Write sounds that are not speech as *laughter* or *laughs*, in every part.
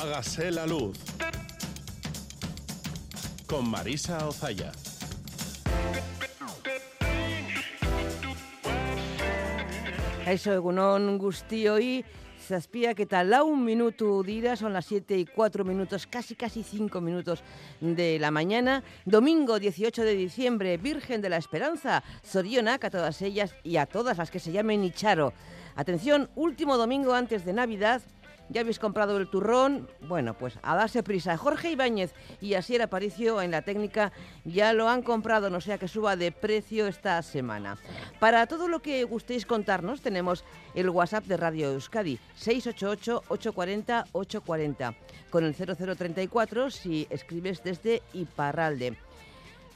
Hágase la luz. Con Marisa Ozaya. Eso, egunon guztioi, zazpia que tal un minuto dira, son las 7 y 4 minutos, casi casi 5 minutos de la mañana. Domingo 18 de diciembre, Virgen de la Esperanza, Zorionak a todas ellas y a todas las que se llamen Icharo. Atención, último domingo antes de Navidad, ¿Ya habéis comprado el turrón? Bueno, pues a darse prisa. Jorge Ibáñez y Asier Aparicio en la técnica ya lo han comprado, no sea que suba de precio esta semana. Para todo lo que gustéis contarnos, tenemos el WhatsApp de Radio Euskadi, 688-840-840, con el 0034 si escribes desde Iparralde.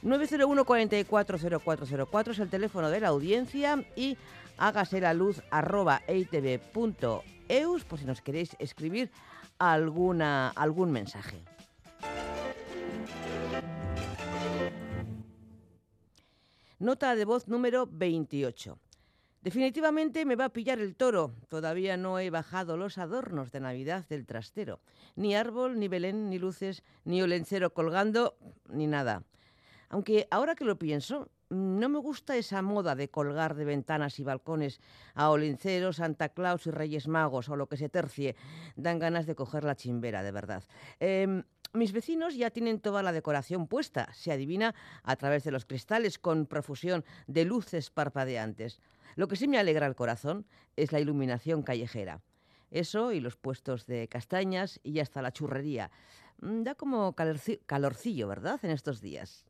901 440404 es el teléfono de la audiencia y hágase la luz arroba eitv.eus por si nos queréis escribir alguna, algún mensaje. Nota de voz número 28. Definitivamente me va a pillar el toro. Todavía no he bajado los adornos de Navidad del trastero. Ni árbol, ni Belén, ni luces, ni olencero colgando, ni nada. Aunque ahora que lo pienso, no me gusta esa moda de colgar de ventanas y balcones a olinceros, Santa Claus y Reyes Magos o lo que se tercie. Dan ganas de coger la chimbera, de verdad. Em, mis vecinos ya tienen toda la decoración puesta, se adivina a través de los cristales con profusión de luces parpadeantes. Lo que sí me alegra el corazón es la iluminación callejera. Eso y los puestos de castañas y hasta la churrería. Mm, da como calorcillo, ¿verdad? En estos días.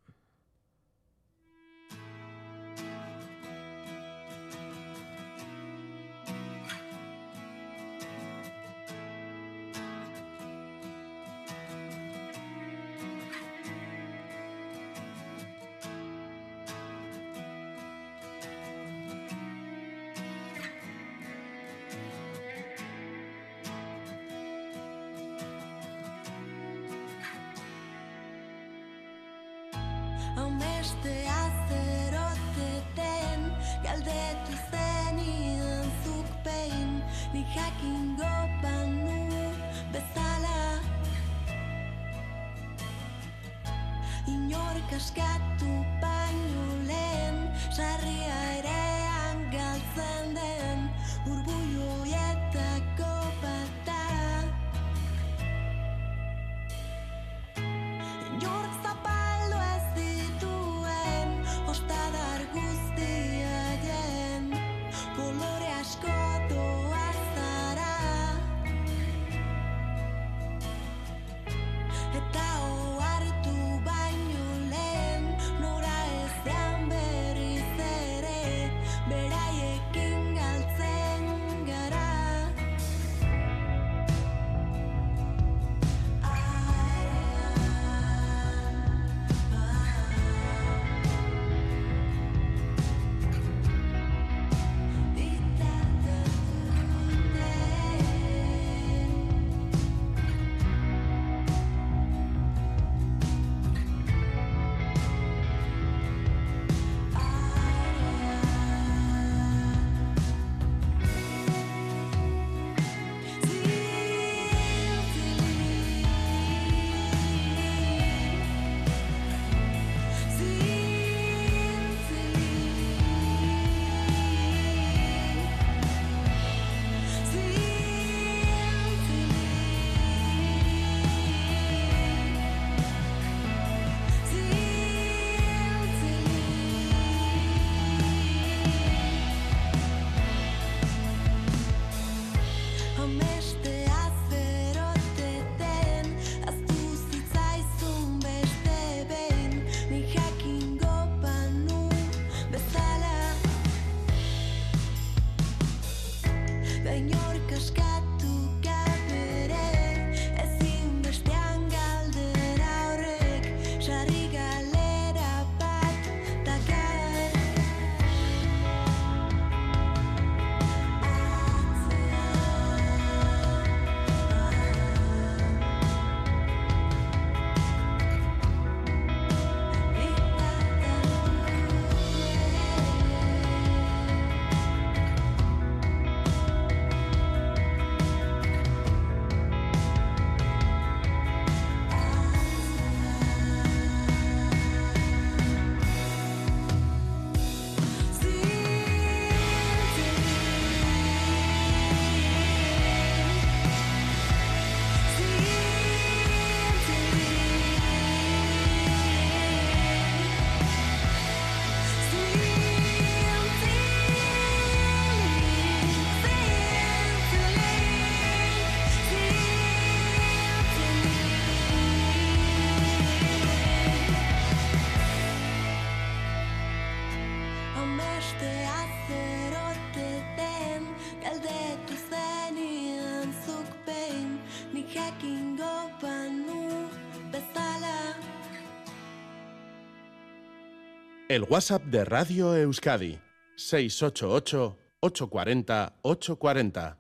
El WhatsApp de Radio Euskadi, 688-840-840.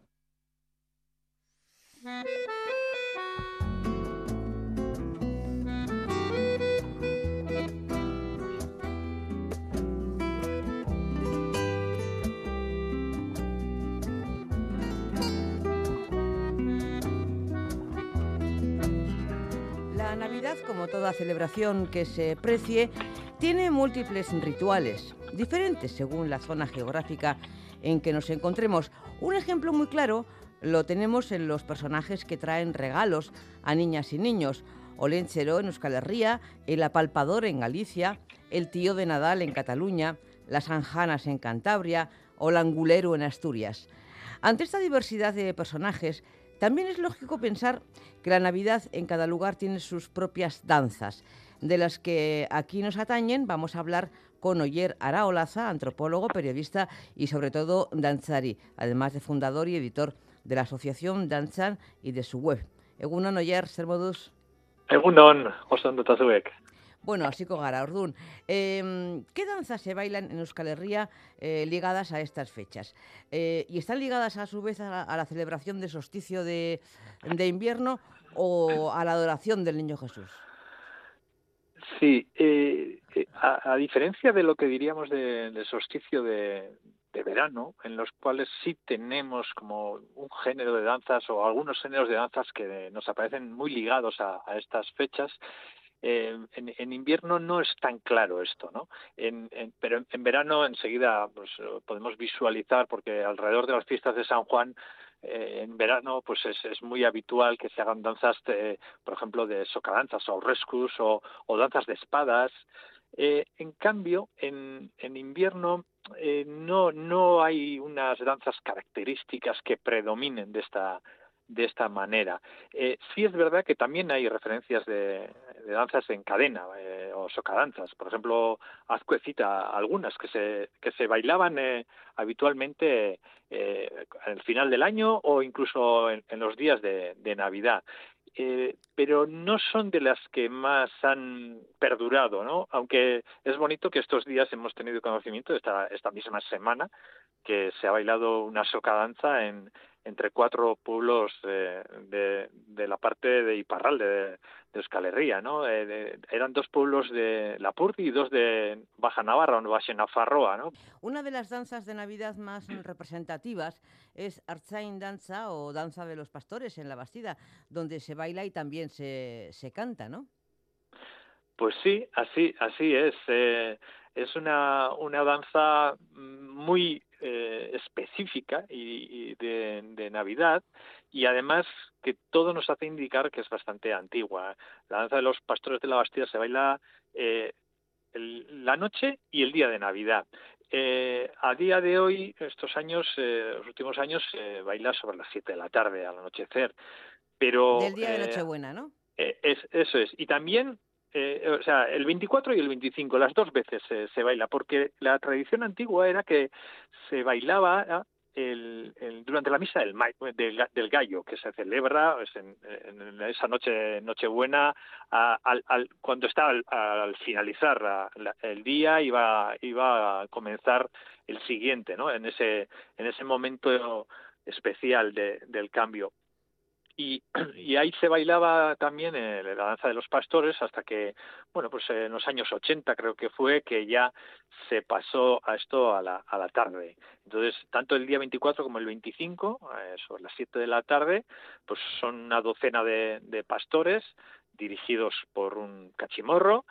La Navidad, como toda celebración que se precie, tiene múltiples rituales, diferentes según la zona geográfica en que nos encontremos. Un ejemplo muy claro lo tenemos en los personajes que traen regalos a niñas y niños. Olenchero en Euskal Herria, el apalpador en Galicia, el tío de Nadal en Cataluña, las anjanas en Cantabria o el angulero en Asturias. Ante esta diversidad de personajes, también es lógico pensar que la Navidad en cada lugar tiene sus propias danzas, de las que aquí nos atañen. Vamos a hablar con Oyer Araolaza, antropólogo, periodista y sobre todo danzari, además de fundador y editor de la asociación Danzan y de su web. Egunon Oyer, zer moduz? Egunon, oso. Bueno, hasiko gara, Ordun. Eh, ¿Qué danzas se bailan en Euskal Herria eh, ligadas a estas fechas? Eh, ¿Y están ligadas a su vez a la, a la celebración de solsticio de, de invierno o a la adoración del Niño Jesús? Sí, eh, eh, a, diferencia de lo que diríamos del de solsticio de, verano, en los cuales sí tenemos como un género de danzas o algunos géneros de danzas que nos aparecen muy ligados a, estas fechas, eh, en, invierno no es tan claro esto, ¿no? En, en, pero en, en, verano enseguida pues, podemos visualizar, porque alrededor de las fiestas de San Juan eh, en verano pues es, muy habitual que se hagan danzas, de, por ejemplo, de socadanzas o rescus o, o danzas de espadas. Eh, en cambio, en, en invierno eh, no, no hay unas danzas características que predominen de esta, de esta manera. Eh, sí es verdad que también hay referencias de, de danzas en cadena eh, o socadanzas. Por ejemplo, Azcuecita algunas que se, que se bailaban eh, habitualmente eh, al final del año o incluso en, los días de, Navidad. Eh, pero no son de las que más han perdurado, ¿no? Aunque es bonito que estos días hemos tenido conocimiento esta, esta misma semana que se ha bailado una socadanza en, entre cuatro pueblos de, de, de, la parte de Iparralde, de, de Euskal Herria, ¿no? Eh, de, eran dos pueblos de Lapurdi y dos de Baja Navarra, o Baja Nafarroa, ¿no? Una de las danzas de Navidad más *clears throat* representativas es Arzain Danza o Danza de los Pastores en la Bastida, donde se baila y también se, se canta, ¿no? Pues sí, así, así es. Eh, es una, una danza muy eh, específica y, y de, de, Navidad y además que todo nos hace indicar que es bastante antigua. La danza de los pastores de la Bastida se baila eh, el, la noche y el día de Navidad. Eh, a día de hoy, estos años, los últimos años, se baila sobre las 7 de la tarde, al anochecer. Pero, Del día de Nochebuena, ¿no? Es, eso es. Y también eh, o sea, el 24 y el 25, las dos veces se, baila, porque la tradición antigua era que se bailaba el, el, durante la misa del, del, del, gallo, que se celebra pues, en, esa noche Nochebuena, al, al, cuando está al, al finalizar el día, iba, iba a comenzar el siguiente, ¿no? En ese, en ese momento especial de, del cambio y, *clears throat* y ahí se bailaba también eh, la danza de los pastores hasta que, bueno, pues en los años 80 creo que fue que ya se pasó a esto a la, a la tarde. Entonces, tanto el día 24 como el 25, eh, sobre las 7 de la tarde, pues son una docena de pastores dirigidos por un cachimorro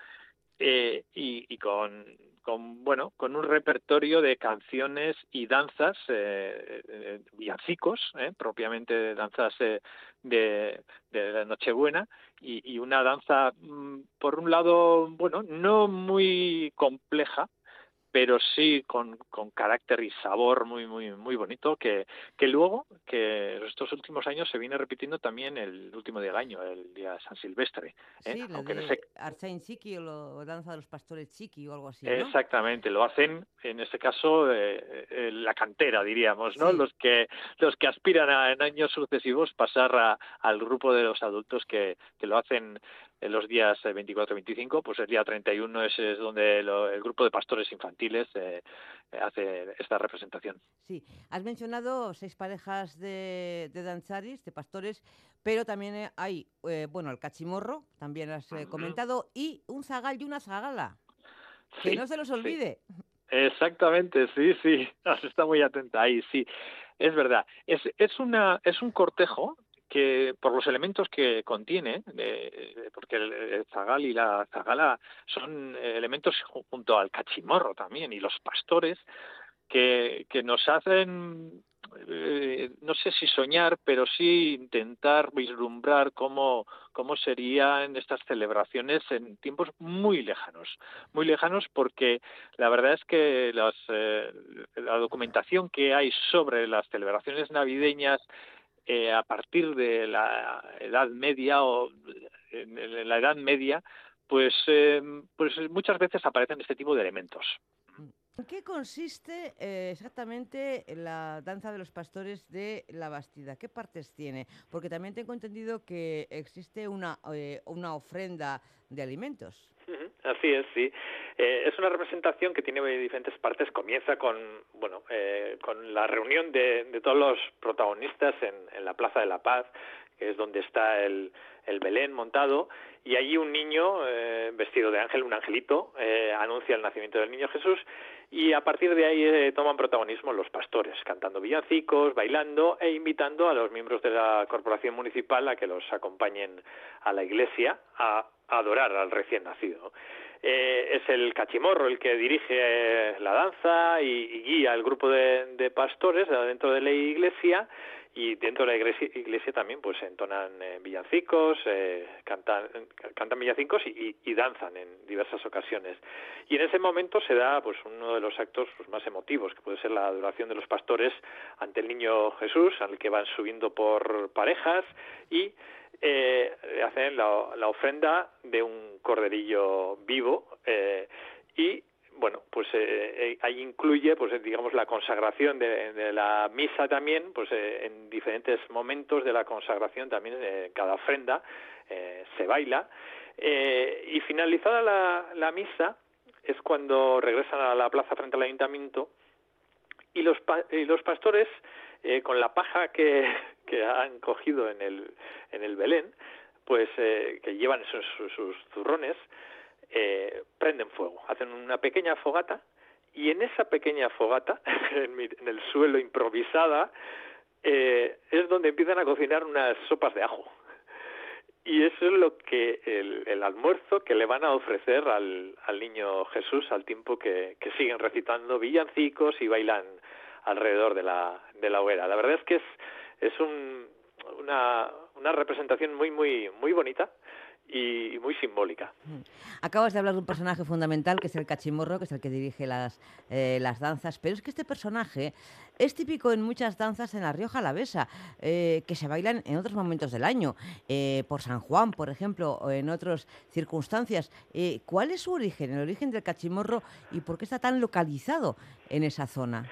eh, y, con con bueno con un repertorio de canciones y danzas eh, eh, villancicos eh, propiamente danzas eh, de, de la Nochebuena y, y una danza mm, por un lado bueno no muy compleja pero sí con, con carácter y sabor muy muy muy bonito que, que luego que estos últimos años se viene repitiendo también el último día del año el día San Silvestre ¿eh? sí, aunque de ese... Arzain Chiqui o lo, danza de los pastores Chiqui o algo así ¿no? exactamente lo hacen en este caso eh, eh, la cantera diríamos no sí. los que los que aspiran a en años sucesivos pasar a, al grupo de los adultos que, que lo hacen en los días 24 y 25, pues el día 31 es, es donde el grupo de pastores infantiles eh, hace esta representación. Sí, has mencionado seis parejas de, de danzaris, de pastores, pero también hay, bueno, el cachimorro, también has comentado, y un zagal y una zagala. Que no se los olvide. Exactamente, sí, sí, *laughs* está muy atenta ahí, sí, es verdad. Es, es, una, es un cortejo que por los elementos que contiene, porque el, zagal y la zagala son elementos junto al cachimorro también y los pastores que, nos hacen eh, no sé si soñar, pero sí intentar vislumbrar cómo, cómo serían estas celebraciones en tiempos muy lejanos, muy lejanos porque la verdad es que las, eh, la documentación que hay sobre las celebraciones navideñas eh, a partir de la Edad Media o en la Edad Media, pues, pues muchas veces aparecen este tipo de elementos. ¿En qué consiste eh, exactamente la danza de los pastores de la Bastida? ¿Qué partes tiene? Porque también tengo entendido que existe una, eh, una ofrenda de alimentos. Así es, sí. Eh, es una representación que tiene diferentes partes. Comienza con, bueno, con la reunión de, de, todos los protagonistas en, en la Plaza de la Paz, que es donde está el, el Belén montado, y allí un niño vestido de ángel, un angelito, anuncia el nacimiento del niño Jesús, y a partir de ahí eh, toman protagonismo los pastores, cantando villancicos, bailando e invitando a los miembros de la corporación municipal a que los acompañen a la iglesia a, adorar al recién nacido. Eh, es el cachimorro el que dirige eh, la danza y, guía al grupo de, de pastores dentro de la iglesia y dentro de la iglesia, también pues entonan eh, villancicos, eh, cantan, cantan villancicos y, y, danzan en diversas ocasiones. Y en ese momento se da pues uno de los actos pues, más emotivos, que puede ser la adoración de los pastores ante el niño Jesús, al que van subiendo por parejas y eh, hacen la, la, ofrenda de un corderillo vivo eh, y bueno, pues eh, eh, ahí incluye, pues digamos, la consagración de, la misa también, pues eh, en diferentes momentos de la consagración también, cada ofrenda se baila. y finalizada la, la, misa es cuando regresan a la plaza frente al ayuntamiento y los, y los pastores, con la paja que, que han cogido en el, en el Belén, pues que llevan sus, sus zurrones, eh, prenden fuego, hacen una pequeña fogata y en esa pequeña fogata, *laughs* en, el suelo improvisada, eh, es donde empiezan a cocinar unas sopas de ajo. Y eso es lo que el, almuerzo que le van a ofrecer al, al niño Jesús al tiempo que, que, siguen recitando villancicos y bailan alrededor de la, de la hoguera. La verdad es que es, es un, una, representación muy, muy, muy bonita y muy simbólica. Acabas de hablar de un personaje fundamental que es el cachimorro, que es el que dirige las, eh, las danzas, pero es que este personaje es típico en muchas danzas en La Rioja Alavesa, eh, que se bailan en otros momentos del año, eh, por San Juan, por ejemplo, o en otras circunstancias. ¿Cuál es su origen, el origen del cachimorro y por qué está tan localizado en esa zona?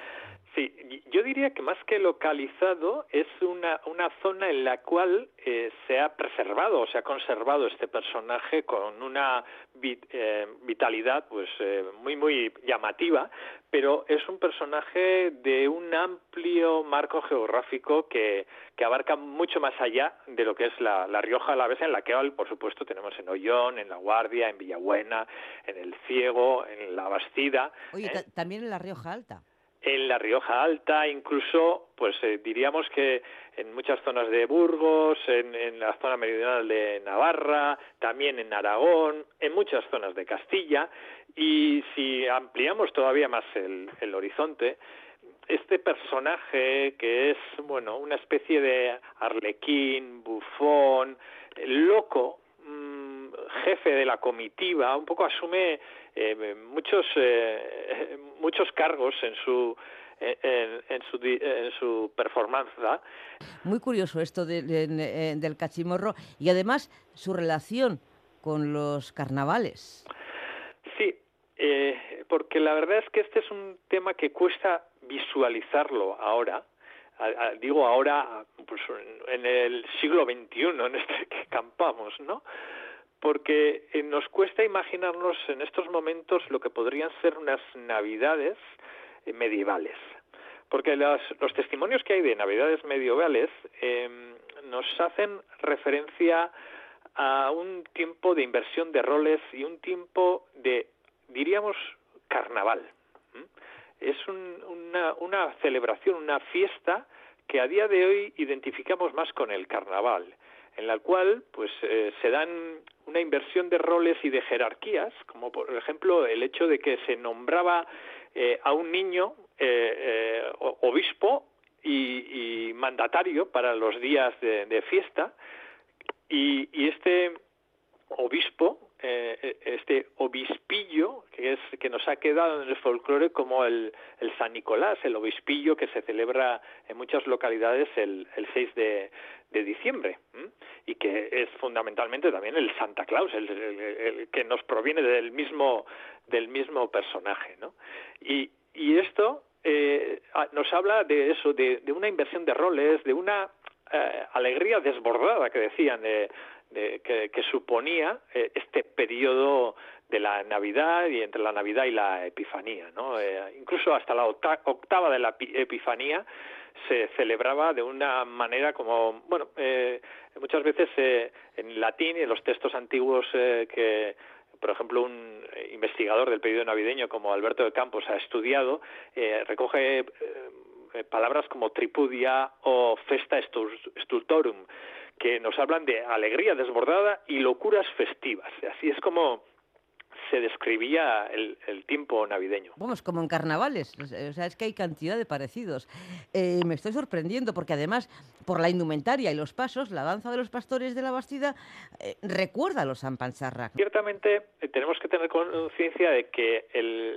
Sí, yo diría que más que localizado es una, una zona en la cual eh, se ha preservado o se ha conservado este personaje con una eh, vitalidad pues eh, muy muy llamativa, pero es un personaje de un amplio marco geográfico que, que abarca mucho más allá de lo que es la, la Rioja Alavesa, en la que por supuesto tenemos en Ollón, en La Guardia, en Villabuena, en El Ciego, en La Bastida. Oye, también en la Rioja Alta en la Rioja Alta, incluso, pues eh, diríamos que en muchas zonas de Burgos, en, la zona meridional de Navarra, también en Aragón, en muchas zonas de Castilla, y si ampliamos todavía más el, horizonte, este personaje que es, bueno, una especie de arlequín, bufón, loco, mm, jefe de la comitiva, un poco asume eh, muchos eh, *laughs* muchos cargos en su en, su, en su performance. Muy curioso esto eh, del cachimorro y además su relación con los carnavales. Sí, porque la verdad es que este es un tema que cuesta visualizarlo ahora. digo ahora, pues en el siglo XXI en este que campamos, ¿no? Porque eh, nos cuesta imaginarnos en estos momentos lo que podrían ser unas navidades eh, medievales. Porque los, testimonios que hay de navidades medievales em, nos hacen referencia a un tiempo de inversión de roles y un tiempo de, diríamos, carnaval. Es una, una celebración, una fiesta que a día de hoy identificamos más con el carnaval en la cual pues eh, se dan una inversión de roles y de jerarquías, como por ejemplo el hecho de que se nombraba eh, a un niño eh, obispo y, mandatario para los días de, fiesta y, y, este obispo eh, eh, este obispillo que es que nos ha quedado en el folclore como el, el San Nicolás, el obispillo que se celebra en muchas localidades el, el 6 de, de diciembre y que es fundamentalmente también el Santa Claus, el, que nos proviene del mismo del mismo personaje, ¿no? Y, y esto eh, nos habla de eso, de, de, una inversión de roles, de una eh, alegría desbordada que decían de que, suponía eh, este periodo de la Navidad y entre la Navidad y la Epifanía, ¿no? Eh, incluso hasta la octava de la Epifanía se celebraba de una manera como, bueno, eh, muchas veces en latín y en los textos antiguos que, por ejemplo, un investigador del periodo navideño como Alberto de Campos ha estudiado, recoge palabras como tripudia o festa stultorum, que nos hablan de alegría desbordada y locuras festivas. Así es como se describía el, tiempo navideño. Vamos, como en carnavales, o sea, es que hay cantidad de parecidos. Eh, me estoy sorprendiendo porque además, por la indumentaria y los pasos, la danza de los pastores de la Bastida eh, recuerda a los San Ciertamente eh, tenemos que tener conciencia de que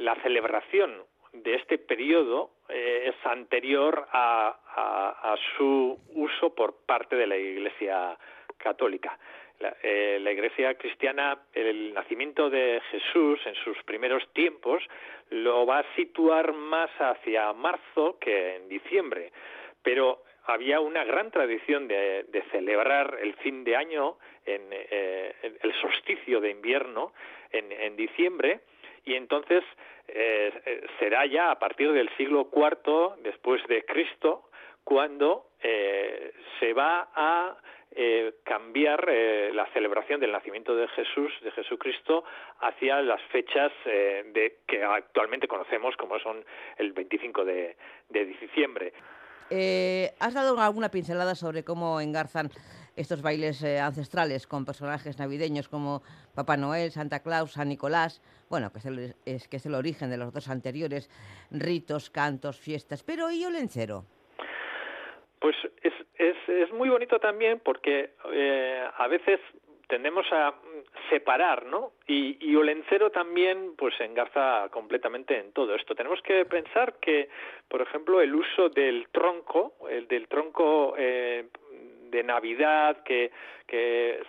la celebración de este periodo eh, es anterior a, su uso por parte de la Iglesia católica. Eh, la, Iglesia cristiana, el nacimiento de Jesús en sus primeros tiempos, lo va a situar más hacia marzo que en diciembre, pero había una gran tradición de, celebrar el fin de año, en, eh, el solsticio de invierno, en diciembre, y entonces eh, eh, será ya a partir del siglo IV después de Cristo cuando eh, se va a cambiar la celebración del nacimiento de Jesús, de Jesucristo, hacia las fechas de, que actualmente conocemos como son el 25 de, de diciembre. ¿Has dado alguna pincelada sobre cómo engarzan estos bailes eh, ancestrales con personajes navideños como Papá Noel, Santa Claus, San Nicolás, bueno, que es, el, es, que es el origen de los dos anteriores, ritos, cantos, fiestas, pero ¿y Olencero? Pues es, es, es muy bonito también porque eh, a veces tendemos a separar, ¿no? Y, y, Olencero también, pues, engarza completamente en todo esto. Tenemos que pensar que, por ejemplo, el uso del tronco, el del tronco eh, de Navidad que, que,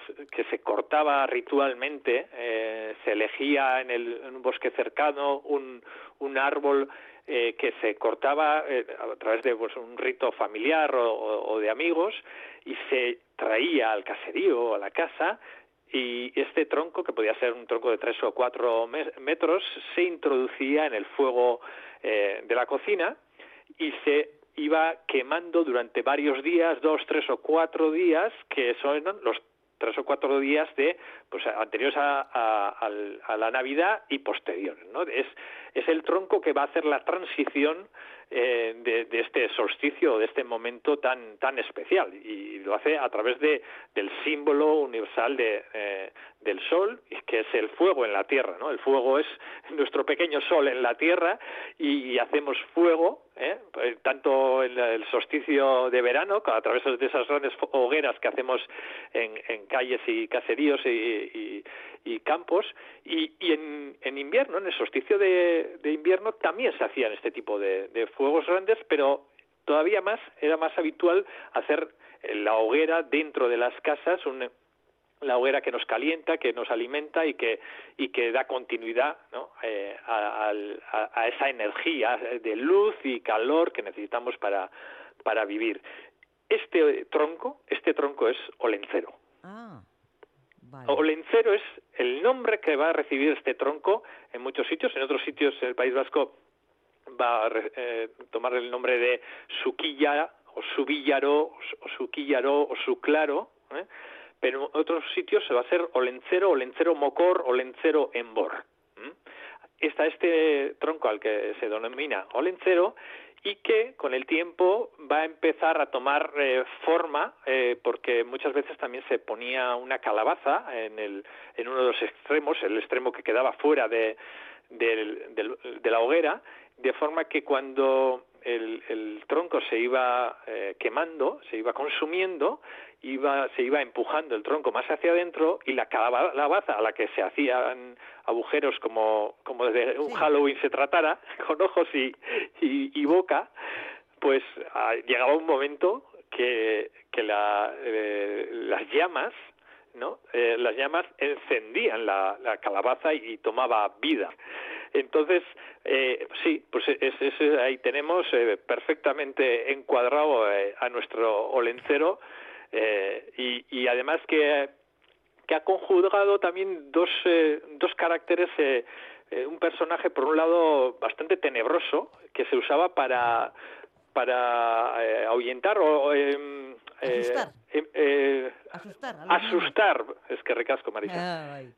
se cortaba ritualmente, eh, se elegía en, el, un bosque cercano un, un árbol eh, que se cortaba eh, a través de pues, un rito familiar o, de amigos y se traía al caserío o a la casa y este tronco, que podía ser un tronco de tres o cuatro metros, se introducía en el fuego de la cocina y se iba quemando durante varios días, dos, tres o cuatro días, que son los tres o cuatro días de pues anteriores a, la Navidad y posteriores, es el tronco que va a hacer la transición eh, de, este solsticio, de este momento tan tan especial y lo hace a través de del símbolo universal de, eh, del sol, que es el fuego en la tierra, ¿no? El fuego es nuestro pequeño sol en la tierra y, hacemos fuego, ¿eh? Pues, tanto en el solsticio de verano, a través de esas grandes hogueras que hacemos en, en calles y caseríos y, y, campos, y, en, en, invierno, en el solsticio de, de, invierno, también se hacían este tipo de, de fuegos grandes, pero todavía más, era más habitual hacer la hoguera dentro de las casas, un, la hoguera que nos calienta, que nos alimenta y que, y que da continuidad ¿no? Eh, a, a, esa energía de luz y calor que necesitamos para, para vivir. Este tronco, este tronco es olencero. Ah, Olencero es el nombre que va a recibir este tronco en muchos sitios. En otros sitios, en el País Vasco, va a eh, tomar el nombre de Suquilla o Subillaro o Suquillaro o Suclaro. ¿eh? Pero en otros sitios se va a hacer Olencero, Olencero Mocor, Olencero Embor. Está este tronco al que se denomina Olencero y que con el tiempo va a empezar a tomar eh, forma eh, porque muchas veces también se ponía una calabaza en, el, en uno de los extremos, el extremo que quedaba fuera de, de la hoguera, de forma que cuando el, el tronco se iba eh, quemando, se iba consumiendo, iba, se iba empujando el tronco más hacia adentro y la calabaza a la que se hacían agujeros como, como de un Halloween se tratara, *laughs* con ojos y, y, boca, pues ah, llegaba un momento que, que la, eh, las llamas ¿no? Eh, las llamas encendían la, la calabaza y, tomaba vida. Entonces, eh, sí, pues ahí tenemos eh, perfectamente encuadrado eh, a nuestro olencero y, y, además que, que ha conjugado también dos, dos caracteres un personaje por un lado bastante tenebroso que se usaba para para ahuyentar o em, asustar. Em, asustar, asustar. Es que recasco Marisa. Eh,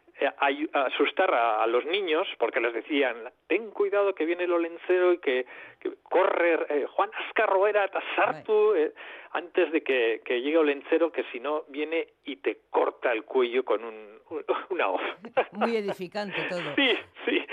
asustar a, los niños porque les decían ten cuidado que viene el olencero y que, corre eh, Juan Ascarroera Tasartu eh, antes de que, que llegue olencero que si no viene y te corta el cuello con un, una hoz muy edificante todo. *laughs* Sí sí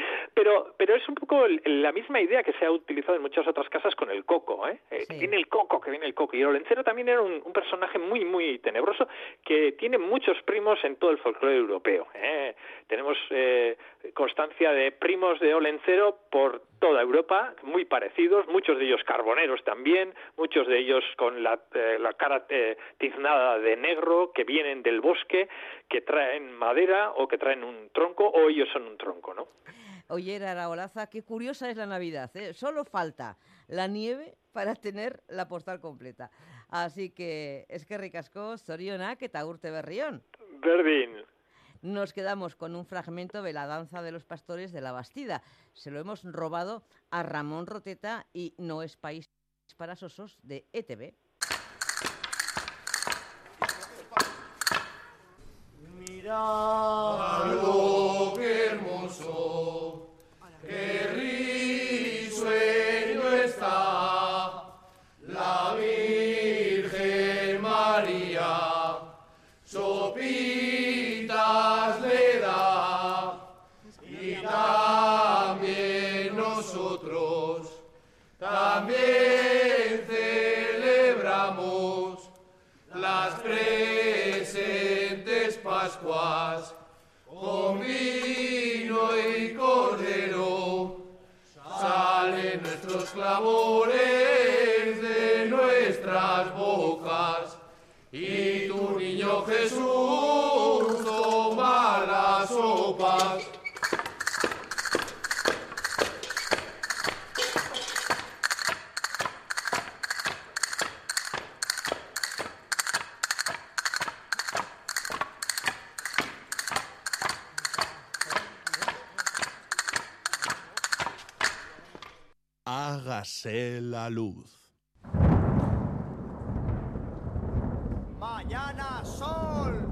pero, pero es un poco la misma idea que se ha utilizado en muchas otras casas con el coco, ¿eh? eh que viene el coco, que viene el coco. Y el Olencero también era un, personaje muy, muy tenebroso que tiene muchos primos en todo el folclore europeo. ¿eh? Tenemos eh, constancia de primos de Olencero por toda Europa, muy parecidos, muchos de ellos carboneros también, muchos de ellos con la, la cara tiznada de negro, que vienen del bosque, que traen madera o que traen un tronco, o ellos son un tronco, ¿no? Oye, Araolaza, qué curiosa es la Navidad. ¿eh? Solo falta la nieve para tener la postal completa. Así que es que ricasco, Soriona, que taurte berrión. Berdín. Nos quedamos con un fragmento de la danza de los pastores de la Bastida. Se lo hemos robado a Ramón Roteta y No es País para Sosos de ETV. Mira algo qué hermoso. Con clamores de nuestras bocas, y tu niño Jesús toma las sopas. la luz. Mañana sol.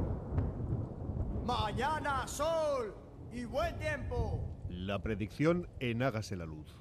Mañana sol y buen tiempo. La predicción en Hágase la luz.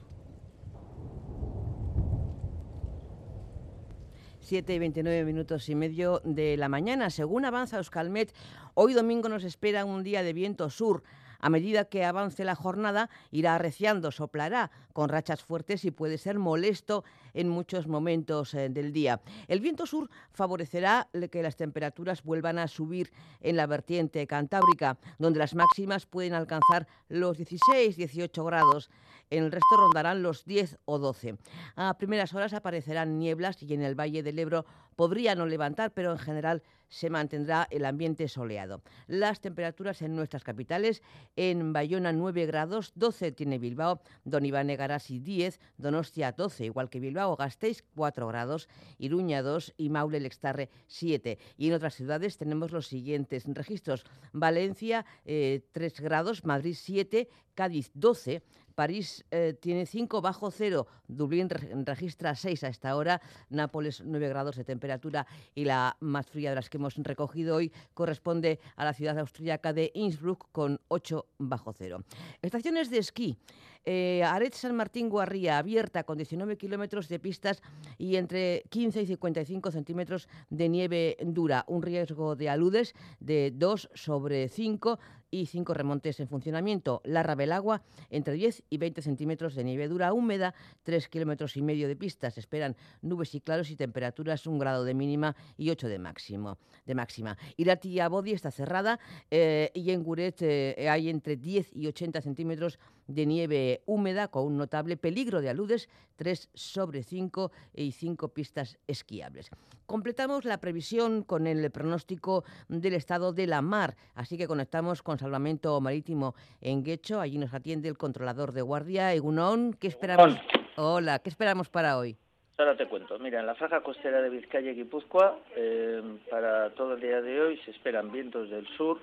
7 y 29 minutos y medio de la mañana. Según avanza Euskalmet, hoy domingo nos espera un día de viento sur a medida que avance la jornada, irá arreciando, soplará con rachas fuertes y puede ser molesto en muchos momentos eh, del día. El viento sur favorecerá que las temperaturas vuelvan a subir en la vertiente cantábrica, donde las máximas pueden alcanzar los 16-18 grados. En el resto rondarán los 10 o 12. A primeras horas aparecerán nieblas y en el Valle del Ebro podría no levantar, pero en general se mantendrá el ambiente soleado. Las temperaturas en nuestras capitales, en Bayona 9 grados, 12 tiene Bilbao, Don Iván Garasi 10, Donostia 12, igual que Bilbao, Gasteiz 4 grados, Iruña 2 y Maule Lextarre 7. Y en otras ciudades tenemos los siguientes registros. Valencia 3 eh, grados, Madrid 7, Cádiz 12, París eh, tiene 5 bajo cero, Dublín registra 6 a esta hora, Nápoles 9 grados de temperatura y la más fría de las que hemos recogido hoy corresponde a la ciudad austríaca de Innsbruck con 8 bajo cero. Estaciones de esquí. Eh, Aret San Martín Guarría, abierta con 19 kilómetros de pistas y entre 15 y 55 centímetros de nieve dura. Un riesgo de aludes de 2 sobre 5 y 5 remontes en funcionamiento. La Rabelagua, entre 10 y 20 centímetros de nieve dura húmeda, 3 kilómetros y medio de pistas. esperan nubes y claros y temperaturas un grado de mínima y 8 de máximo de máxima. Irati Bodi está cerrada eh, y en Guret eh, hay entre 10 y 80 centímetros de nieve húmeda con un notable peligro de aludes, 3 sobre 5 y 5 pistas esquiables. Completamos la previsión con el pronóstico del estado de la mar, así que conectamos con Salvamento Marítimo en Guecho. Allí nos atiende el controlador de guardia, Egunon. ¿Qué esperamos? Hola, ¿qué esperamos para hoy? Ahora te cuento. Mira, en la franja costera de Vizcaya y Guipúzcoa, eh, para todo el día de hoy se esperan vientos del sur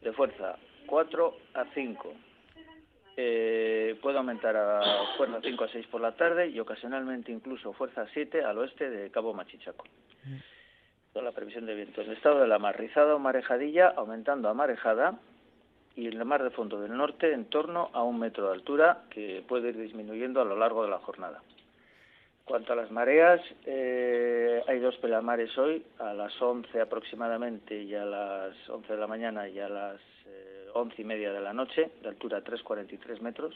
de fuerza 4 a 5. Eh, puede aumentar a fuerza 5 a 6 por la tarde y ocasionalmente incluso fuerza 7 al oeste de Cabo Machichaco. Toda la previsión de viento. El estado de la mar, rizada o marejadilla, aumentando a marejada y en mar de fondo del norte en torno a un metro de altura que puede ir disminuyendo a lo largo de la jornada cuanto a las mareas, eh, hay dos pelamares hoy, a las 11 aproximadamente y a las 11 de la mañana y a las eh, once 11 y media de la noche, de altura 3,43 metros.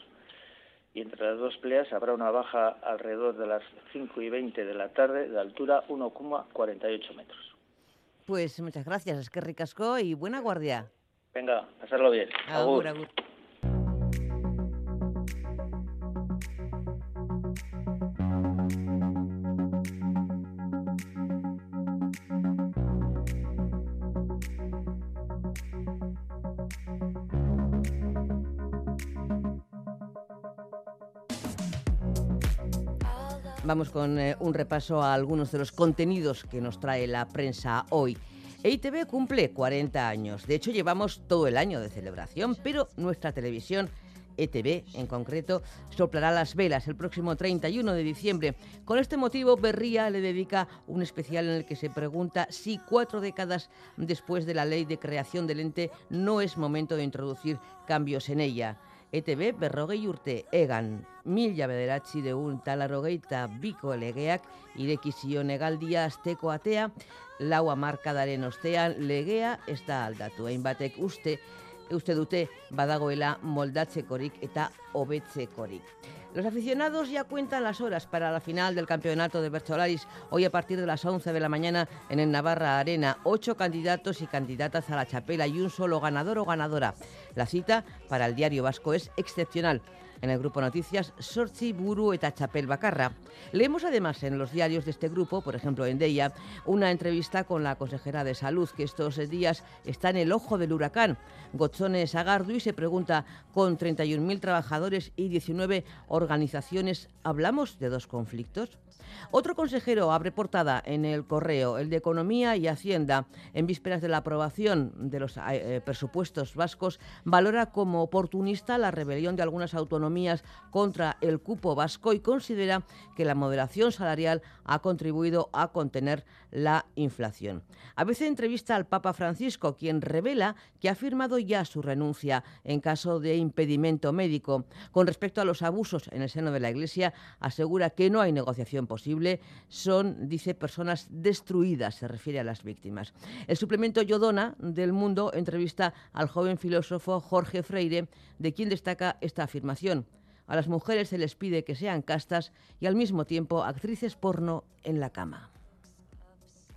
Y entre las dos peleas habrá una baja alrededor de las 5 y 20 de la tarde, de altura 1,48 metros. Pues muchas gracias, es que ricasco y buena guardia. Venga, pasarlo bien. agur. agur. Vamos con eh, un repaso a algunos de los contenidos que nos trae la prensa hoy. EITV cumple 40 años. De hecho, llevamos todo el año de celebración, pero nuestra televisión ETV en concreto, soplará las velas el próximo 31 de diciembre. Con este motivo, Berría le dedica un especial en el que se pregunta si cuatro décadas después de la ley de creación del ente no es momento de introducir cambios en ella. ETB berrogei urte egan, mila bederatzi deun talarogeita biko legeak ireki zion egaldia azteko atea, lau amarkadaren ostean legea ez da aldatu. Hainbatek uste, uste dute badagoela moldatzekorik eta hobetzekorik. Los aficionados ya cuentan las horas para la final del campeonato de Bercholaris, hoy a partir de las 11 de la mañana en el Navarra Arena. Ocho candidatos y candidatas a la chapela y un solo ganador o ganadora. La cita para el diario vasco es excepcional en el grupo Noticias Sorchi Buru eta Chapel Bacarra. Leemos además en los diarios de este grupo, por ejemplo en Deia, una entrevista con la consejera de Salud que estos días está en el ojo del huracán. Gotzone y se pregunta, con 31.000 trabajadores y 19 organizaciones, ¿hablamos de dos conflictos? Otro consejero abre portada en el correo, el de Economía y Hacienda, en vísperas de la aprobación de los eh, presupuestos vascos, valora como oportunista la rebelión de algunas autonomías contra el cupo vasco y considera que la moderación salarial ha contribuido a contener la inflación. A veces entrevista al Papa Francisco, quien revela que ha firmado ya su renuncia en caso de impedimento médico. Con respecto a los abusos en el seno de la Iglesia, asegura que no hay negociación posible, son, dice, personas destruidas, se refiere a las víctimas. El suplemento Yodona del Mundo entrevista al joven filósofo Jorge Freire, de quien destaca esta afirmación. A las mujeres se les pide que sean castas y al mismo tiempo actrices porno en la cama.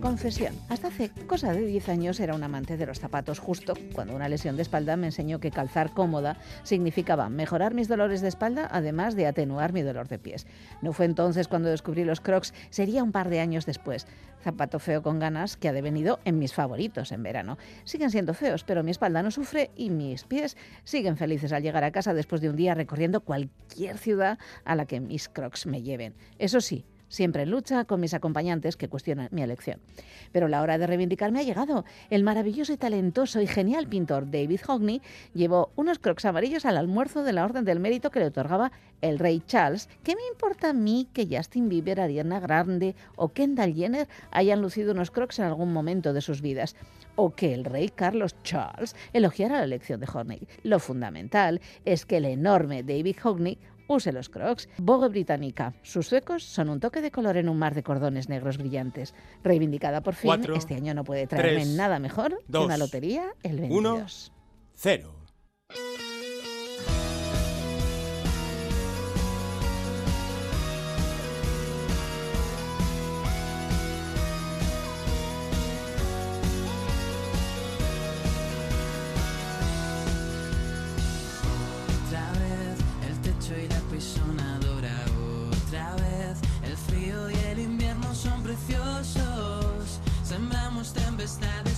Confesión. Hasta hace cosa de 10 años era un amante de los zapatos justo cuando una lesión de espalda me enseñó que calzar cómoda significaba mejorar mis dolores de espalda además de atenuar mi dolor de pies. No fue entonces cuando descubrí los crocs, sería un par de años después. Zapato feo con ganas que ha devenido en mis favoritos en verano. Siguen siendo feos, pero mi espalda no sufre y mis pies siguen felices al llegar a casa después de un día recorriendo cualquier ciudad a la que mis crocs me lleven. Eso sí, siempre en lucha con mis acompañantes que cuestionan mi elección. Pero la hora de reivindicarme ha llegado. El maravilloso y talentoso y genial pintor David Hockney llevó unos crocs amarillos al almuerzo de la Orden del Mérito que le otorgaba el rey Charles. ¿Qué me importa a mí que Justin Bieber, Ariana Grande o Kendall Jenner hayan lucido unos crocs en algún momento de sus vidas? O que el rey Carlos Charles elogiara la elección de Hockney. Lo fundamental es que el enorme David Hockney Use los crocs. Vogue británica. Sus suecos son un toque de color en un mar de cordones negros brillantes. Reivindicada por fin, Cuatro, este año no puede traerme tres, nada mejor que una lotería el 22. Uno, cero. understand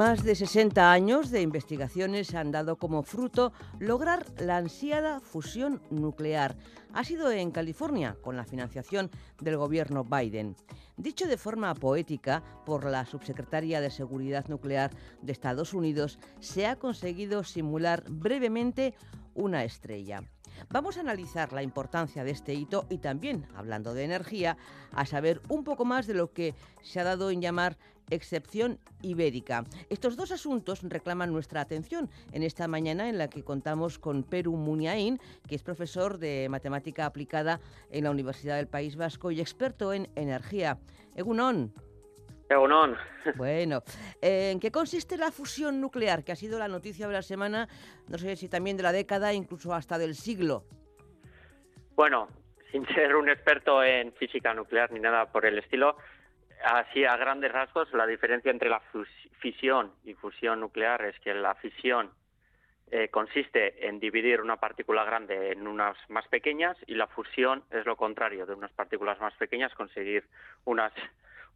Más de 60 años de investigaciones han dado como fruto lograr la ansiada fusión nuclear. Ha sido en California, con la financiación del gobierno Biden. Dicho de forma poética por la subsecretaria de Seguridad Nuclear de Estados Unidos, se ha conseguido simular brevemente una estrella. Vamos a analizar la importancia de este hito y también, hablando de energía, a saber un poco más de lo que se ha dado en llamar excepción ibérica. Estos dos asuntos reclaman nuestra atención en esta mañana en la que contamos con Peru Muniain, que es profesor de matemática aplicada en la Universidad del País Vasco y experto en energía. Egunon. Egunon. Bueno, ¿en qué consiste la fusión nuclear, que ha sido la noticia de la semana, no sé si también de la década, incluso hasta del siglo? Bueno, sin ser un experto en física nuclear ni nada por el estilo, así a grandes rasgos, la diferencia entre la fisión y fusión nuclear es que la fisión eh, consiste en dividir una partícula grande en unas más pequeñas y la fusión es lo contrario, de unas partículas más pequeñas conseguir unas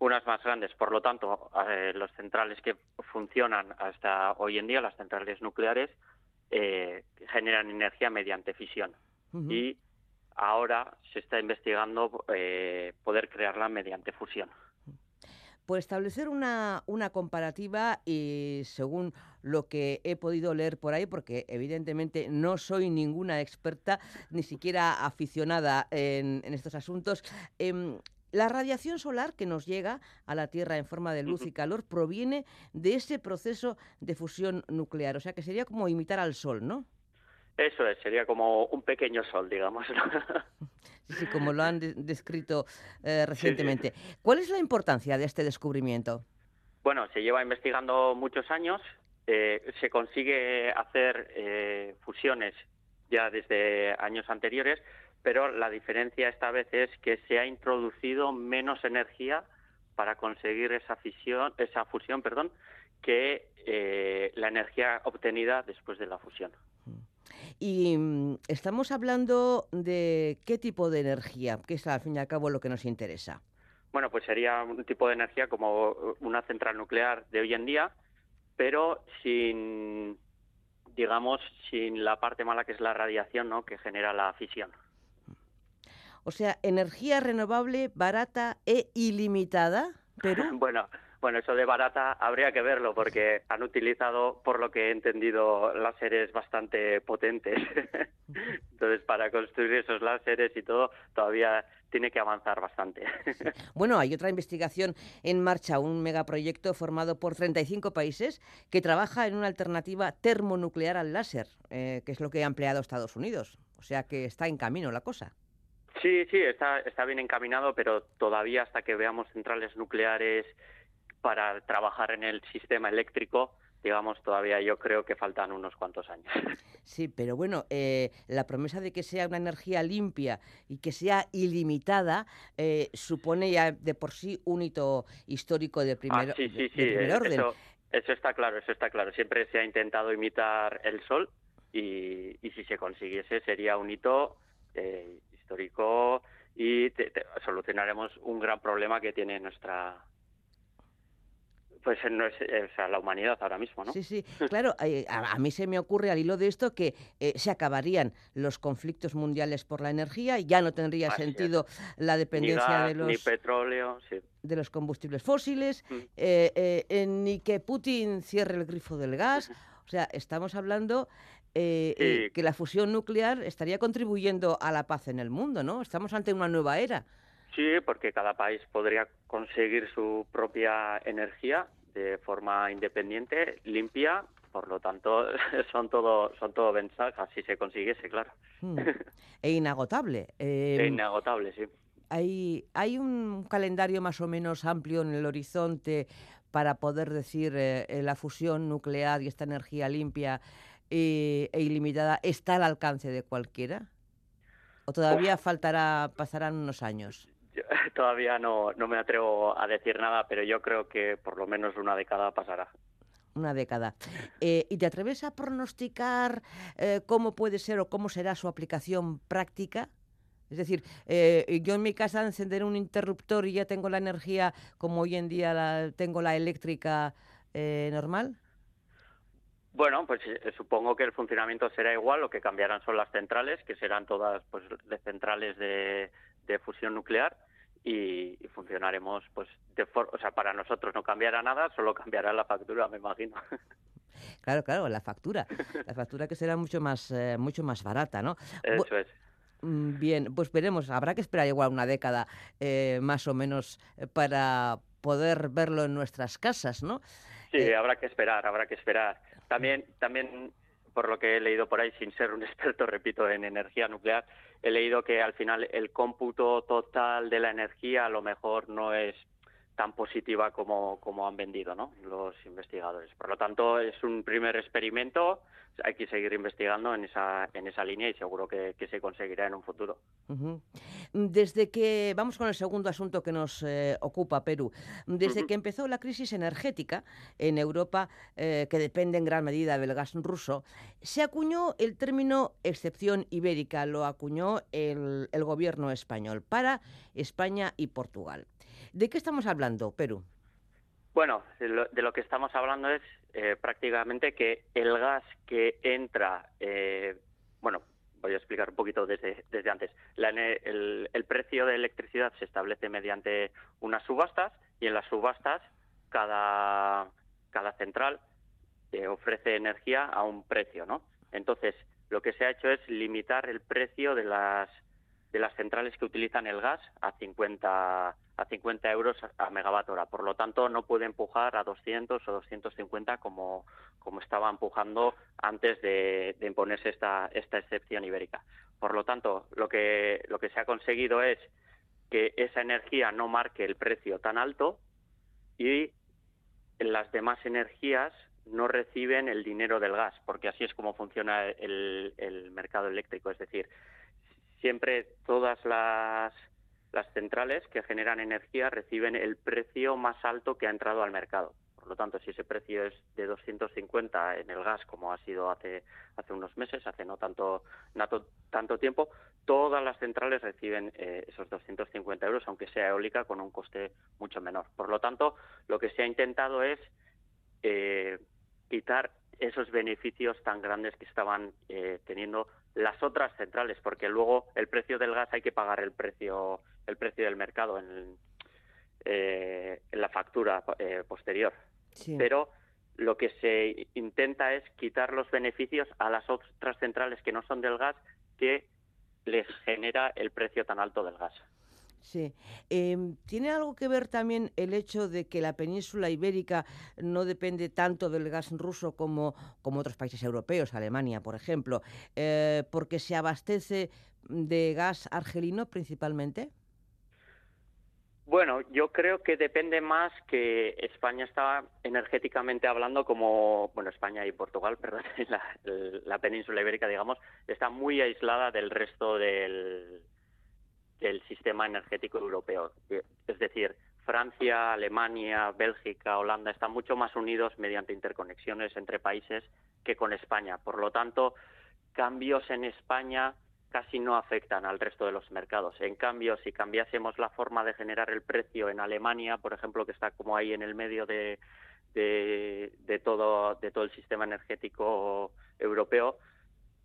unas más grandes. Por lo tanto, eh, los centrales que funcionan hasta hoy en día, las centrales nucleares, eh, generan energía mediante fisión. Y ahora se está investigando eh, poder crearla mediante fusión. Por establecer una, una comparativa y según lo que he podido leer por ahí, porque evidentemente no soy ninguna experta, ni siquiera aficionada en, en estos asuntos, em, la radiación solar que nos llega a la Tierra en forma de luz y calor proviene de ese proceso de fusión nuclear, o sea que sería como imitar al Sol, ¿no? Eso es, sería como un pequeño sol, digamos. *laughs* Sí, como lo han descrito eh, recientemente. ¿Cuál es la importancia de este descubrimiento? Bueno, se lleva investigando muchos años. Eh, se consigue hacer eh, fusiones ya desde años anteriores, pero la diferencia esta vez es que se ha introducido menos energía para conseguir esa fisión, esa fusión, perdón, que eh, la energía obtenida después de la fusión. Y mm, estamos hablando de qué tipo de energía, que es al fin y al cabo lo que nos interesa. Bueno, pues sería un tipo de energía como una central nuclear de hoy en día, pero sin, digamos, sin la parte mala que es la radiación, ¿no? Que genera la fisión. O sea, energía renovable, barata e ilimitada. Pero... *laughs* bueno, bueno, eso de barata habría que verlo porque han utilizado, por lo que he entendido, láseres bastante potentes. *laughs* Entonces, para construir esos láseres y todo, todavía tiene que avanzar bastante. *laughs* Bueno, hay otra investigación en marcha, un megaproyecto formado por 35 países que trabaja en una alternativa termonuclear al láser, eh, que es lo que ha empleado Estados Unidos. O sea que está en camino la cosa. Sí, sí, está, está bien encaminado, pero todavía hasta que veamos centrales nucleares para trabajar en el sistema eléctrico, digamos, todavía yo creo que faltan unos cuantos años. Sí, pero bueno, eh, la promesa de que sea una energía limpia y que sea ilimitada eh, supone ya de por sí un hito histórico de, primer, ah, sí, sí, sí, de primer orden. Eso, eso está claro, eso está claro. Siempre se ha intentado imitar el sol y, y si se consiguiese sería un hito eh, histórico y solucionaremos un gran problema que tiene nuestra pues no es, o sea, la humanidad ahora mismo, ¿no? Sí, sí, claro, eh, a, mí se me ocurre al hilo de esto que eh, se acabarían los conflictos mundiales por la energía y ya no tendría sentido la dependencia de los ni petróleo, sí. de los combustibles fósiles, Mm. eh, ni que Putin cierre el grifo del gas. *laughs* O sea, estamos hablando eh, eh, que la fusión nuclear estaría contribuyendo a la paz en el mundo, ¿no? Estamos ante una nueva era. Sí, porque cada país podría conseguir su propia energía de forma independiente, limpia, por lo tanto *laughs* son todo son todo ventajas si se consiguiese, claro. Hmm. *laughs* E inagotable. E Eh, inagotable, sí. hay, hay un calendario más o menos amplio en el horizonte para poder decir eh, la fusión nuclear y esta energía limpia eh, e ilimitada está al alcance de cualquiera? ¿O todavía faltará, pasarán unos años? Yo *laughs* todavía no, no me atrevo a decir nada, pero yo creo que por lo menos una década pasará. Una década. Eh, ¿Y te atreves a pronosticar eh, cómo puede ser o cómo será su aplicación práctica? Es decir, eh, yo en mi casa encender un interruptor y ya tengo la energía como hoy en día la, tengo la eléctrica normal? Bueno, pues eh, supongo que el funcionamiento será igual, lo que cambiarán son las centrales, que serán todas pues de centrales de, de fusión nuclear y, y funcionaremos pues de for- o sea, para nosotros no cambiará nada, solo cambiará la factura, me imagino. Claro, claro, la factura. La factura que será mucho más, eh, mucho más barata, ¿no? Bu- Eso es. Mm, Bien, pues veremos. Habrá que esperar igual una década eh, más o menos eh, para poder verlo en nuestras casas, ¿no? Sí, Eh, habrá que esperar, habrá que esperar. También, también por lo que he leído por ahí, sin ser un *laughs* experto, repito, en energía nuclear, he leído que al final el cómputo total de la energía a lo mejor no es tan positiva como, como han vendido ¿no? los investigadores. Por lo tanto, es un primer experimento, hay que seguir investigando en esa, en esa línea y seguro que, que se conseguirá en un futuro. Desde que, vamos con el segundo asunto que nos eh, ocupa Perú, desde que empezó la crisis energética en Europa, eh, que depende en gran medida del gas ruso, se acuñó el término excepción ibérica, lo acuñó el, el gobierno español para España y Portugal. ¿De qué estamos hablando, Perú? Bueno, de lo, que estamos hablando es eh, prácticamente que el gas que entra, eh, bueno, voy a explicar un poquito desde, desde antes. La el, el precio de electricidad se establece mediante unas subastas y en las subastas cada, cada central eh, ofrece energía a un precio, ¿no? Entonces, lo que se ha hecho es limitar el precio de las de las centrales que utilizan el gas a 50 a 50 euros a megavatio hora. Por lo tanto, no puede empujar a 200 o 250 como, como estaba empujando antes de, de imponerse esta, esta excepción ibérica. Por lo tanto, lo que, lo que se ha conseguido es que esa energía no marque el precio tan alto y las demás energías no reciben el dinero del gas, porque así es como funciona el, el mercado eléctrico. Es decir, siempre todas las, las centrales que generan energía reciben el precio más alto que ha entrado al mercado. Por lo tanto, si ese precio es de 250 en el gas, como ha sido hace, unos meses, hace no tanto, nato- tanto tiempo, todas las centrales reciben eh, esos 250 euros, aunque sea eólica, con un coste mucho menor. Por lo tanto, lo que se ha intentado es eh, quitar esos beneficios tan grandes que estaban eh, teniendo las otras centrales, porque luego el precio del gas hay que pagar el precio el precio del mercado en, eh, en la factura eh, posterior. Sí. Pero lo que se intenta es quitar los beneficios a las otras centrales que no son del gas que les genera el precio tan alto del gas. Sí. Em, ¿Tiene algo que ver también el hecho de que la península ibérica no depende tanto del gas ruso como, como otros países europeos, Alemania, por ejemplo, eh, porque se abastece de gas argelino principalmente? Bueno, yo creo que depende más que España está energéticamente hablando como, bueno, España y Portugal, *laughs* perdón, la, la península ibérica, digamos, está muy aislada del resto del, del sistema energético europeo. Es decir, Francia, Alemania, Bélgica, Holanda están mucho más unidos mediante interconexiones entre países que con España. Por lo tanto, cambios en España casi no afectan al resto de los mercados. En cambio, si cambiásemos la forma de generar el precio en Alemania, por ejemplo, que está como ahí en el medio de, de, de todo, de todo el sistema energético europeo,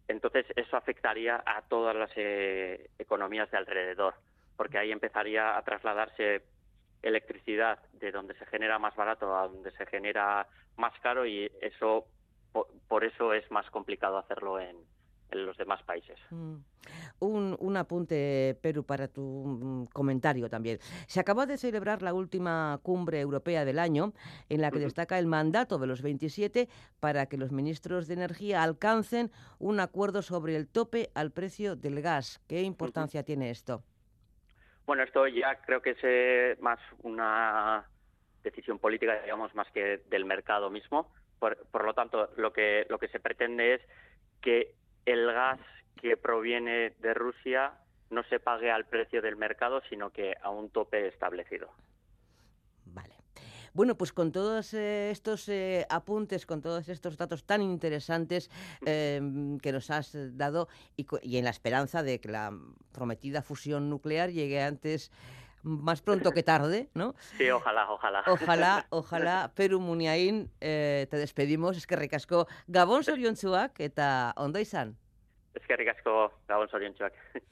entonces eso afectaría a todas las eh, economías de alrededor, porque ahí empezaría a trasladarse electricidad de donde se genera más barato a donde se genera más caro y eso por, por eso es más complicado hacerlo en, en los demás países. Mm. Un, un, apunte, Perú, para tu mm, comentario también. Se acaba de celebrar la última cumbre europea del año, en la que uh -huh. destaca el mandato de los 27 para que los ministros de Energía alcancen un acuerdo sobre el tope al precio del gas. ¿Qué importancia uh -huh. tiene esto? Bueno, esto ya creo que es eh, más una decisión política, digamos, más que del mercado mismo. Por, por lo tanto, lo que, lo que se pretende es que el gas que proviene de Rusia no se pague al precio del mercado, sino que a un tope establecido. Vale. Bueno, pues con todos eh, estos eh, apuntes, con todos estos datos tan interesantes eh, que nos has dado y, y, en la esperanza de que la prometida fusión nuclear llegue antes más pronto que tarde, ¿no? *laughs* Sí, ojalá, ojalá. Ojalá, *laughs* ojalá, Peru Muniain, eh, te despedimos, es que ricasco. Gabon soriontzuak eta ondo izan. És que ricasco, Gabon Soriontxuak. *laughs*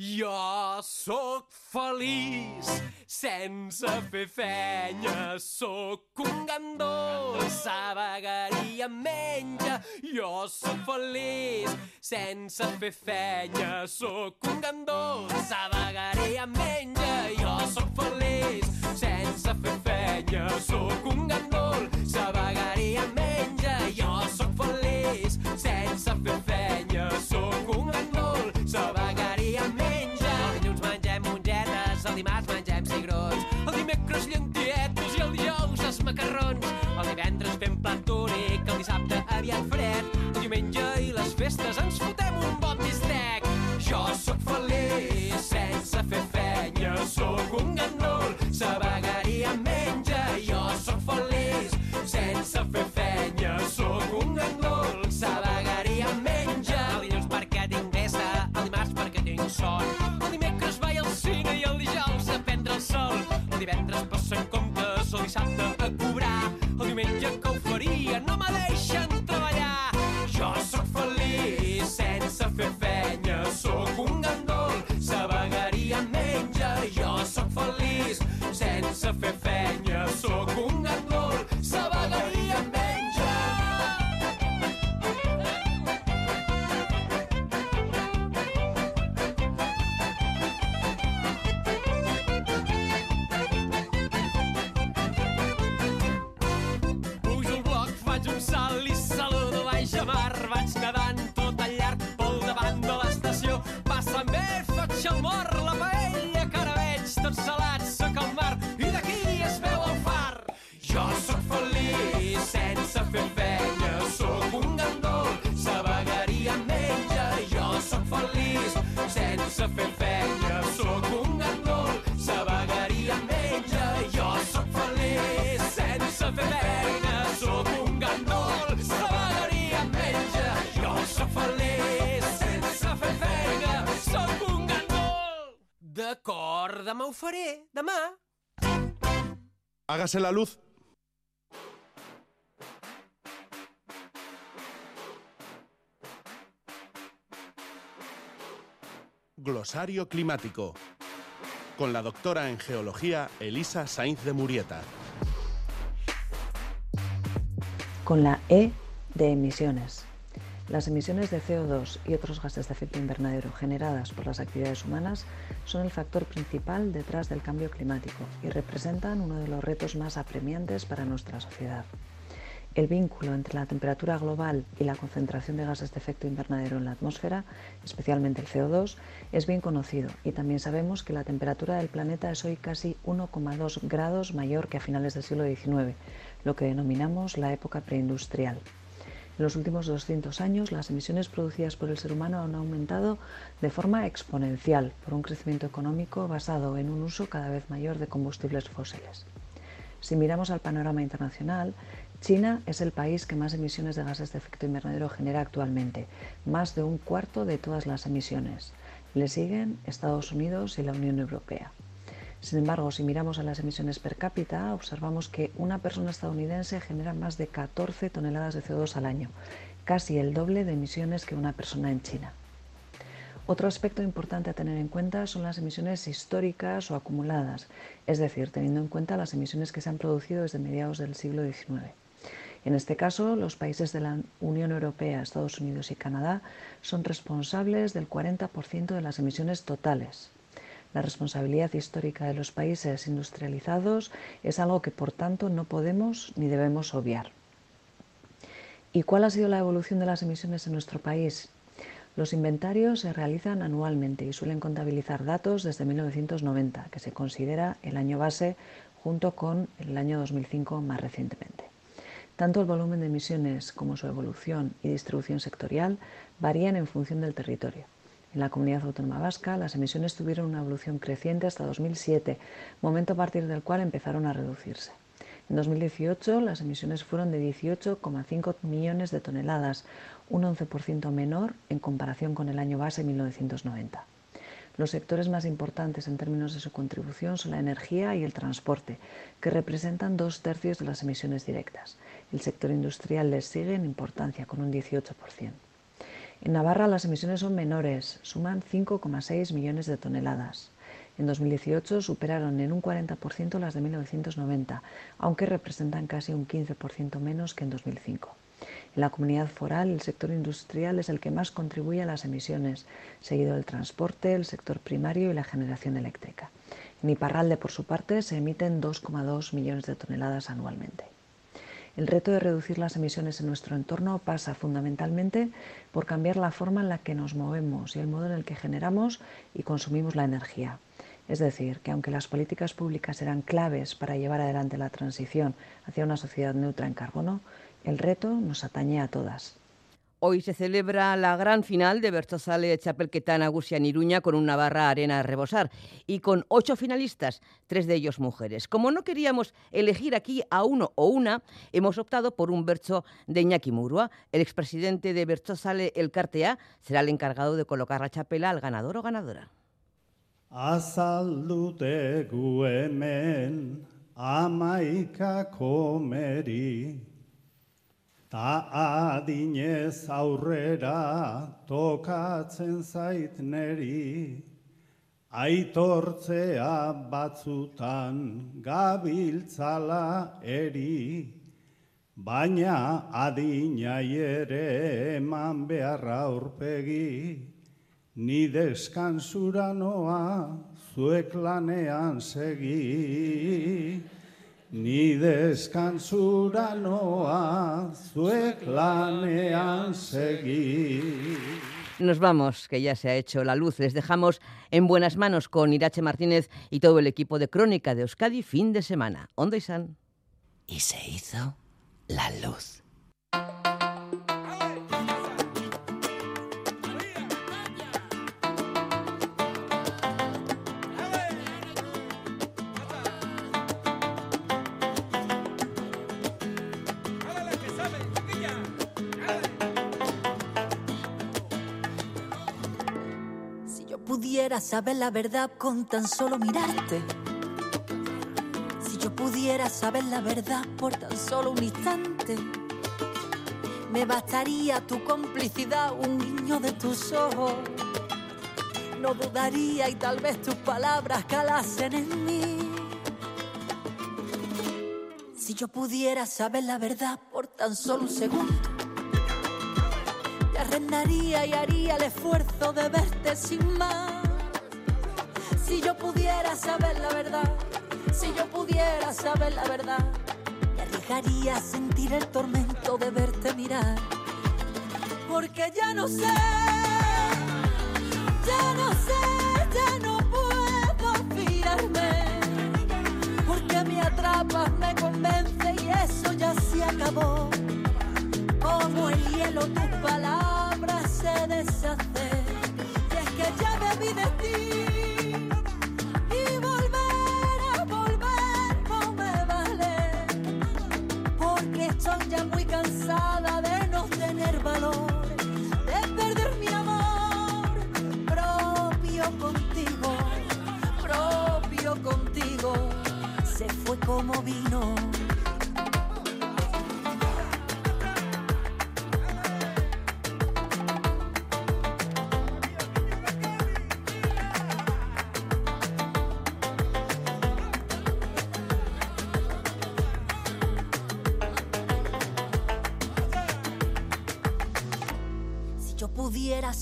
Jo sóc feliç sense fer fenya, sóc un gandol, s'avegaria menja. Jo sóc feliç sense fer fenya, sóc un gandol, s'avegaria menja. Feliç sense fer fenya, sóc un gandol, s'avegaria menja. Jo sóc feliç sense fer fenya, sóc un gandol, sabah faré, demà. Hágase la luz. Glosario climático. Con la doctora en geología Elisa Sainz de Murieta. Con la E de emisiones. Las emisiones de CO2 y otros gases de efecto invernadero generadas por las actividades humanas son el factor principal detrás del cambio climático y representan uno de los retos más apremiantes para nuestra sociedad. El vínculo entre la temperatura global y la concentración de gases de efecto invernadero en la atmósfera, especialmente el CO2, es bien conocido y también sabemos que la temperatura del planeta es hoy casi 1,2 grados mayor que a finales del siglo XIX, lo que denominamos la época preindustrial. En los últimos 200 años, las emisiones producidas por el ser humano han aumentado de forma exponencial por un crecimiento económico basado en un uso cada vez mayor de combustibles fósiles. Si miramos al panorama internacional, China es el país que más emisiones de gases de efecto invernadero genera actualmente, más de un cuarto de todas las emisiones. Le siguen Estados Unidos y la Unión Europea. Sin embargo, si miramos a las emisiones per cápita, observamos que una persona estadounidense genera más de 14 toneladas de CO2 al año, casi el doble de emisiones que una persona en China. Otro aspecto importante a tener en cuenta son las emisiones históricas o acumuladas, es decir, teniendo en cuenta las emisiones que se han producido desde mediados del siglo XIX. En este caso, los países de la Unión Europea, Estados Unidos y Canadá son responsables del 40% de las emisiones totales. La responsabilidad histórica de los países industrializados es algo que, por tanto, no podemos ni debemos obviar. ¿Y cuál ha sido la evolución de las emisiones en nuestro país? Los inventarios se realizan anualmente y suelen contabilizar datos desde 1990, que se considera el año base junto con el año 2005 más recientemente. Tanto el volumen de emisiones como su evolución y distribución sectorial varían en función del territorio. En la comunidad autónoma vasca, las emisiones tuvieron una evolución creciente hasta 2007, momento a partir del cual empezaron a reducirse. En 2018, las emisiones fueron de 18,5 millones de toneladas, un 11% menor en comparación con el año base 1990. Los sectores más importantes en términos de su contribución son la energía y el transporte, que representan dos tercios de las emisiones directas. El sector industrial les sigue en importancia, con un 18%. En Navarra las emisiones son menores, suman 5,6 millones de toneladas. En 2018 superaron en un 40% las de 1990, aunque representan casi un 15% menos que en 2005. En la comunidad foral, el sector industrial es el que más contribuye a las emisiones, seguido del transporte, el sector primario y la generación eléctrica. En Iparralde, por su parte, se emiten 2,2 millones de toneladas anualmente. El reto de reducir las emisiones en nuestro entorno pasa fundamentalmente por cambiar la forma en la que nos movemos y el modo en el que generamos y consumimos la energía. Es decir, que aunque las políticas públicas eran claves para llevar adelante la transición hacia una sociedad neutra en carbono, el reto nos atañe a todas. Hoy se celebra la gran final de Bertozale Chapelquetán Agusia en Iruña con una barra arena a rebosar y con ocho finalistas, tres de ellos mujeres. Como no queríamos elegir aquí a uno o una, hemos optado por un bercho de Iñaki Murua. El expresidente de Bertozale El Cartea será el encargado de colocar la chapela al ganador o ganadora. Ta adinez aurrera tokatzen zait neri Aitortzea batzutan gabiltzala eri. Baina adinai ere eman beharra aurpegi Ni deskansura noa zuek lanean segi Ni deskansura noa zuek lanean segi. Nos vamos, que ya se ha hecho la luz. Les dejamos en buenas manos con Irache Martínez y todo el equipo de Crónica de Euskadi fin de semana. Onda y San. Y se hizo la luz. Saber la verdad con tan solo mirarte. Si yo pudiera saber la verdad por tan solo un instante. Me bastaría tu complicidad, un guiño de tus ojos. No dudaría y tal vez tus palabras calasen en mí. Si yo pudiera saber la verdad por tan solo un segundo. Te arrendaría y haría el esfuerzo de verte sin más. Si yo pudiera saber la verdad, si yo pudiera saber la verdad, me arriesgaría sentir el tormento de verte mirar. Porque ya no sé,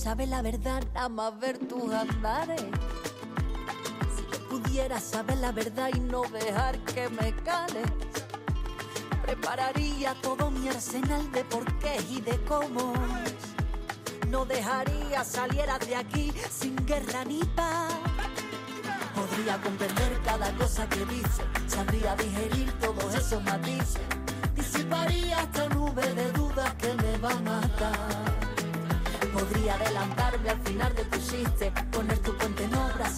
saber la verdad, nada más ver tus andares. Si yo pudiera saber la verdad y no dejar que me cales. Prepararía todo mi arsenal de porqués y de cómo. No dejaría saliera de aquí sin guerra ni paz. Podría comprender cada cosa que dice, sabría digerir todos esos matices. Adelantarme al final de tu chiste, poner tu puente en obra,